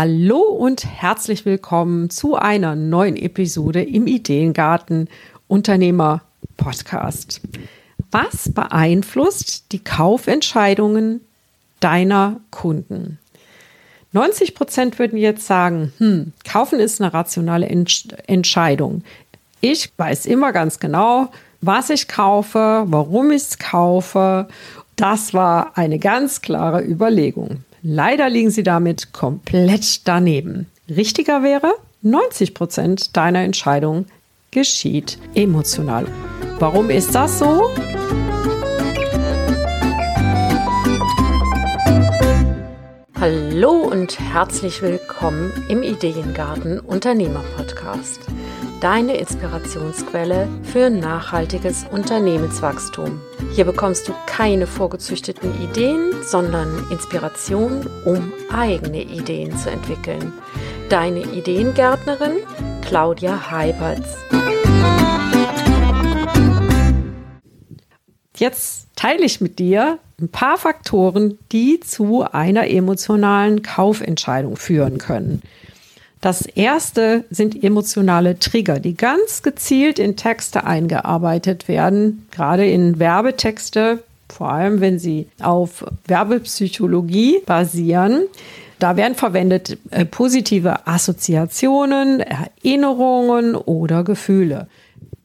Hallo und herzlich willkommen zu einer neuen Episode im Ideengarten Unternehmer Podcast. Was beeinflusst die Kaufentscheidungen deiner Kunden? 90 Prozent würden jetzt sagen, hm, kaufen ist eine rationale Entsch Entscheidung. Ich weiß immer ganz genau, was ich kaufe, warum ich es kaufe. Das war eine ganz klare Überlegung. Leider liegen sie damit komplett daneben. Richtiger wäre, 90 Prozent deiner Entscheidung geschieht emotional. Warum ist das so? Hallo und herzlich willkommen im Ideengarten Unternehmer Podcast. Deine Inspirationsquelle für nachhaltiges Unternehmenswachstum. Hier bekommst du keine vorgezüchteten Ideen, sondern Inspiration, um eigene Ideen zu entwickeln. Deine Ideengärtnerin Claudia Heiberts. Jetzt teile ich mit dir ein paar Faktoren, die zu einer emotionalen Kaufentscheidung führen können. Das erste sind emotionale Trigger, die ganz gezielt in Texte eingearbeitet werden, gerade in Werbetexte, vor allem wenn sie auf Werbepsychologie basieren. Da werden verwendet äh, positive Assoziationen, Erinnerungen oder Gefühle.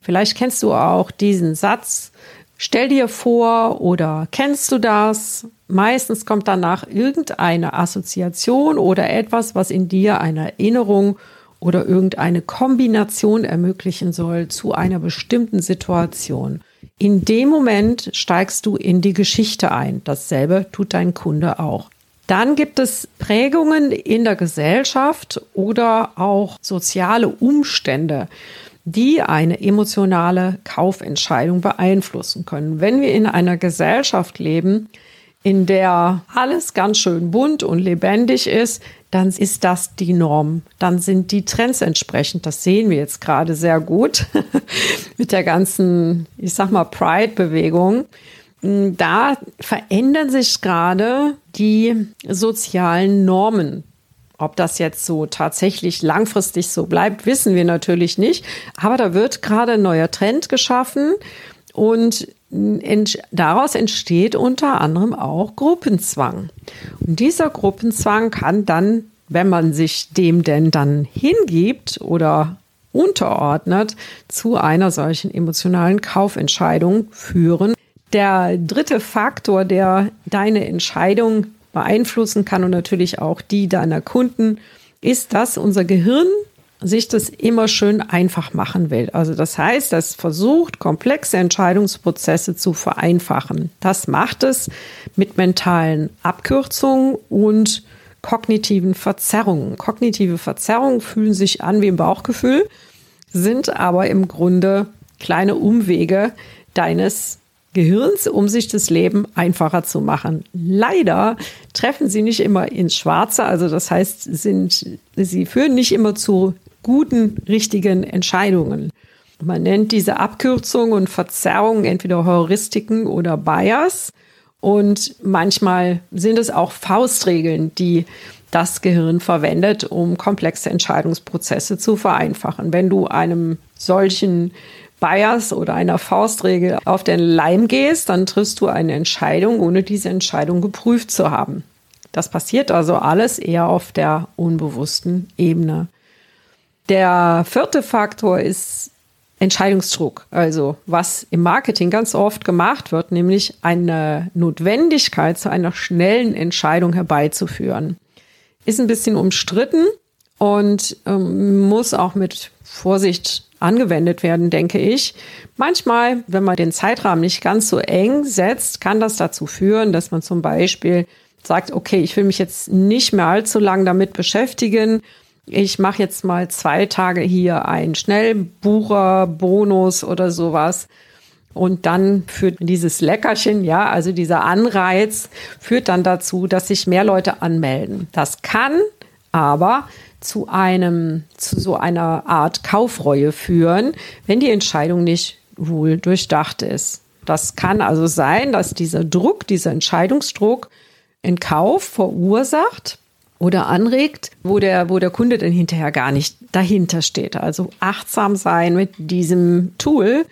Vielleicht kennst du auch diesen Satz, Stell dir vor oder kennst du das? Meistens kommt danach irgendeine Assoziation oder etwas, was in dir eine Erinnerung oder irgendeine Kombination ermöglichen soll zu einer bestimmten Situation. In dem Moment steigst du in die Geschichte ein. Dasselbe tut dein Kunde auch. Dann gibt es Prägungen in der Gesellschaft oder auch soziale Umstände die eine emotionale Kaufentscheidung beeinflussen können. Wenn wir in einer Gesellschaft leben, in der alles ganz schön bunt und lebendig ist, dann ist das die Norm. Dann sind die Trends entsprechend. Das sehen wir jetzt gerade sehr gut mit der ganzen, ich sag mal, Pride-Bewegung. Da verändern sich gerade die sozialen Normen ob das jetzt so tatsächlich langfristig so bleibt, wissen wir natürlich nicht. Aber da wird gerade ein neuer Trend geschaffen und daraus entsteht unter anderem auch Gruppenzwang. Und dieser Gruppenzwang kann dann, wenn man sich dem denn dann hingibt oder unterordnet, zu einer solchen emotionalen Kaufentscheidung führen. Der dritte Faktor, der deine Entscheidung beeinflussen kann und natürlich auch die deiner Kunden, ist, dass unser Gehirn sich das immer schön einfach machen will. Also das heißt, es versucht, komplexe Entscheidungsprozesse zu vereinfachen. Das macht es mit mentalen Abkürzungen und kognitiven Verzerrungen. Kognitive Verzerrungen fühlen sich an wie im Bauchgefühl, sind aber im Grunde kleine Umwege deines Gehirns, um sich das Leben einfacher zu machen. Leider treffen sie nicht immer ins Schwarze, also das heißt, sind, sie führen nicht immer zu guten, richtigen Entscheidungen. Man nennt diese Abkürzung und Verzerrung entweder Heuristiken oder Bias. Und manchmal sind es auch Faustregeln, die das Gehirn verwendet, um komplexe Entscheidungsprozesse zu vereinfachen. Wenn du einem solchen Bias oder einer Faustregel auf den Leim gehst, dann triffst du eine Entscheidung, ohne diese Entscheidung geprüft zu haben. Das passiert also alles eher auf der unbewussten Ebene. Der vierte Faktor ist Entscheidungsdruck, also was im Marketing ganz oft gemacht wird, nämlich eine Notwendigkeit zu einer schnellen Entscheidung herbeizuführen. Ist ein bisschen umstritten und ähm, muss auch mit Vorsicht angewendet werden, denke ich. Manchmal, wenn man den Zeitrahmen nicht ganz so eng setzt, kann das dazu führen, dass man zum Beispiel sagt, okay, ich will mich jetzt nicht mehr allzu lang damit beschäftigen. Ich mache jetzt mal zwei Tage hier einen Schnellbucher, Bonus oder sowas. Und dann führt dieses Leckerchen, ja, also dieser Anreiz, führt dann dazu, dass sich mehr Leute anmelden. Das kann aber zu einem, zu so einer Art Kaufreue führen, wenn die Entscheidung nicht wohl durchdacht ist. Das kann also sein, dass dieser Druck, dieser Entscheidungsdruck in Kauf verursacht oder anregt, wo der, wo der Kunde dann hinterher gar nicht dahinter steht. Also achtsam sein mit diesem Tool.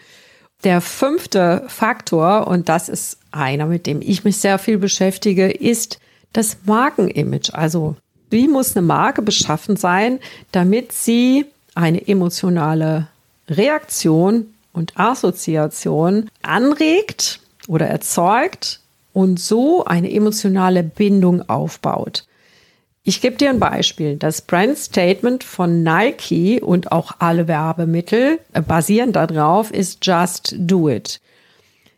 Der fünfte Faktor, und das ist einer, mit dem ich mich sehr viel beschäftige, ist das Markenimage. Also wie muss eine Marke beschaffen sein, damit sie eine emotionale Reaktion und Assoziation anregt oder erzeugt und so eine emotionale Bindung aufbaut. Ich gebe dir ein Beispiel. Das Brand Statement von Nike und auch alle Werbemittel basieren darauf, ist Just Do It.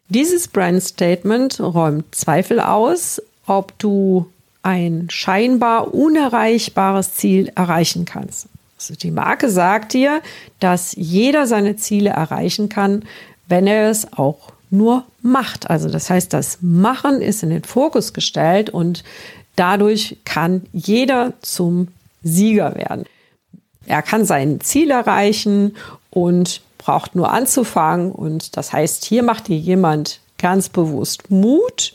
Dieses Brand Statement räumt Zweifel aus, ob du ein scheinbar unerreichbares Ziel erreichen kannst. Also die Marke sagt dir, dass jeder seine Ziele erreichen kann, wenn er es auch nur macht. Also das heißt, das Machen ist in den Fokus gestellt und dadurch kann jeder zum Sieger werden. Er kann sein Ziel erreichen und braucht nur anzufangen. Und das heißt, hier macht dir jemand ganz bewusst Mut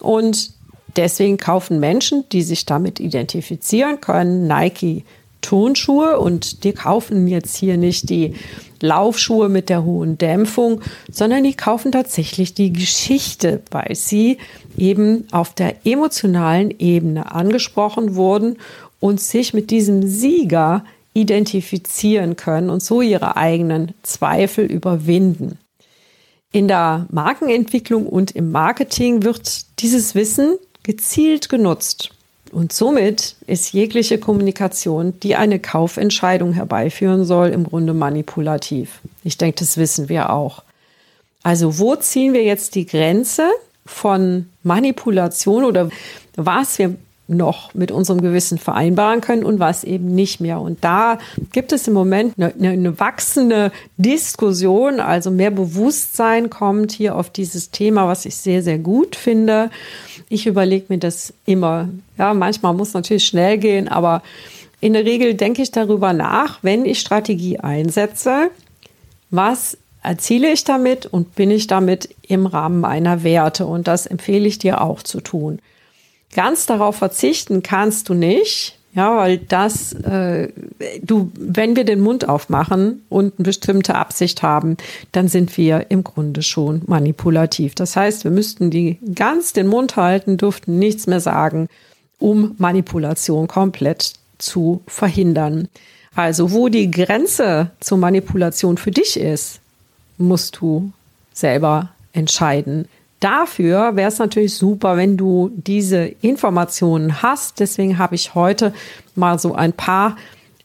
und deswegen kaufen Menschen, die sich damit identifizieren können, Nike Turnschuhe und die kaufen jetzt hier nicht die Laufschuhe mit der hohen Dämpfung, sondern die kaufen tatsächlich die Geschichte, weil sie eben auf der emotionalen Ebene angesprochen wurden und sich mit diesem Sieger identifizieren können und so ihre eigenen Zweifel überwinden. In der Markenentwicklung und im Marketing wird dieses Wissen gezielt genutzt. Und somit ist jegliche Kommunikation, die eine Kaufentscheidung herbeiführen soll, im Grunde manipulativ. Ich denke, das wissen wir auch. Also wo ziehen wir jetzt die Grenze von Manipulation oder was wir noch mit unserem Gewissen vereinbaren können und was eben nicht mehr. Und da gibt es im Moment eine, eine, wachsende Diskussion, also mehr Bewusstsein kommt hier auf dieses Thema, was ich sehr, sehr gut finde. Ich überlege mir das immer. Ja, manchmal muss natürlich schnell gehen, aber in der Regel denke ich darüber nach, wenn ich Strategie einsetze, was erziele ich damit und bin ich damit im Rahmen meiner Werte. Und das empfehle ich dir auch zu tun. Ganz darauf verzichten kannst du nicht, ja, weil das, äh, du, wenn wir den Mund aufmachen und eine bestimmte Absicht haben, dann sind wir im Grunde schon manipulativ. Das heißt, wir müssten die ganz den Mund halten, durften nichts mehr sagen, um Manipulation komplett zu verhindern. Also, wo die Grenze zur Manipulation für dich ist, musst du selber entscheiden. Dafür wäre es natürlich super, wenn du diese Informationen hast. Deswegen habe ich heute mal so ein paar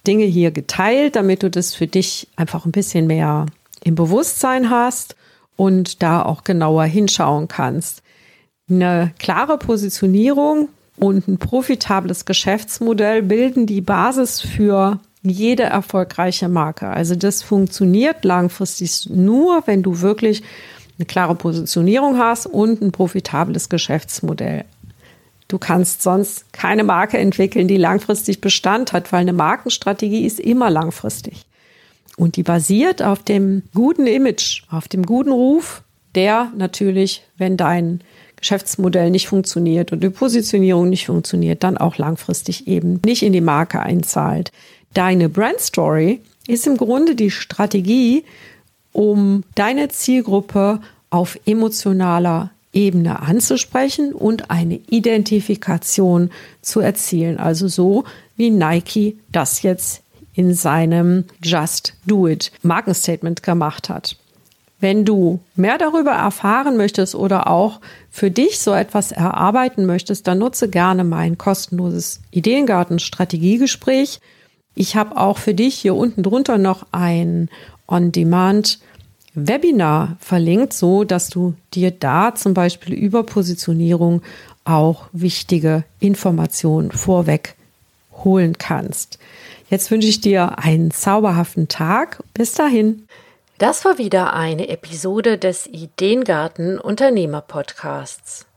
Dinge hier geteilt, damit du das für dich einfach ein bisschen mehr im Bewusstsein hast und da auch genauer hinschauen kannst. Eine klare Positionierung und ein profitables Geschäftsmodell bilden die Basis für jede erfolgreiche Marke. Also das funktioniert langfristig nur, wenn du wirklich eine klare Positionierung hast und ein profitables Geschäftsmodell. Du kannst sonst keine Marke entwickeln, die langfristig Bestand hat, weil eine Markenstrategie ist immer langfristig. Und die basiert auf dem guten Image, auf dem guten Ruf, der natürlich, wenn dein Geschäftsmodell nicht funktioniert und die Positionierung nicht funktioniert, dann auch langfristig eben nicht in die Marke einzahlt. Deine Brand Story ist im Grunde die Strategie, um deine Zielgruppe auf emotionaler Ebene anzusprechen und eine Identifikation zu erzielen. Also so wie Nike das jetzt in seinem Just Do It Markenstatement gemacht hat. Wenn du mehr darüber erfahren möchtest oder auch für dich so etwas erarbeiten möchtest, dann nutze gerne mein kostenloses Ideengarten Strategiegespräch. Ich habe auch für dich hier unten drunter noch ein On-Demand Webinar verlinkt, so dass du dir da zum Beispiel über Positionierung auch wichtige Informationen vorweg holen kannst. Jetzt wünsche ich dir einen zauberhaften Tag. Bis dahin. Das war wieder eine Episode des Ideengarten Unternehmer Podcasts.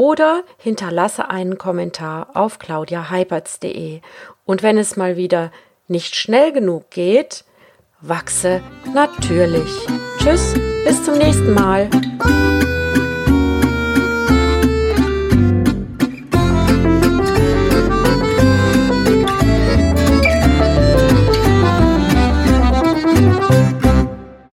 oder hinterlasse einen Kommentar auf claudiaheipertz.de. Und wenn es mal wieder nicht schnell genug geht, wachse natürlich. Tschüss, bis zum nächsten Mal.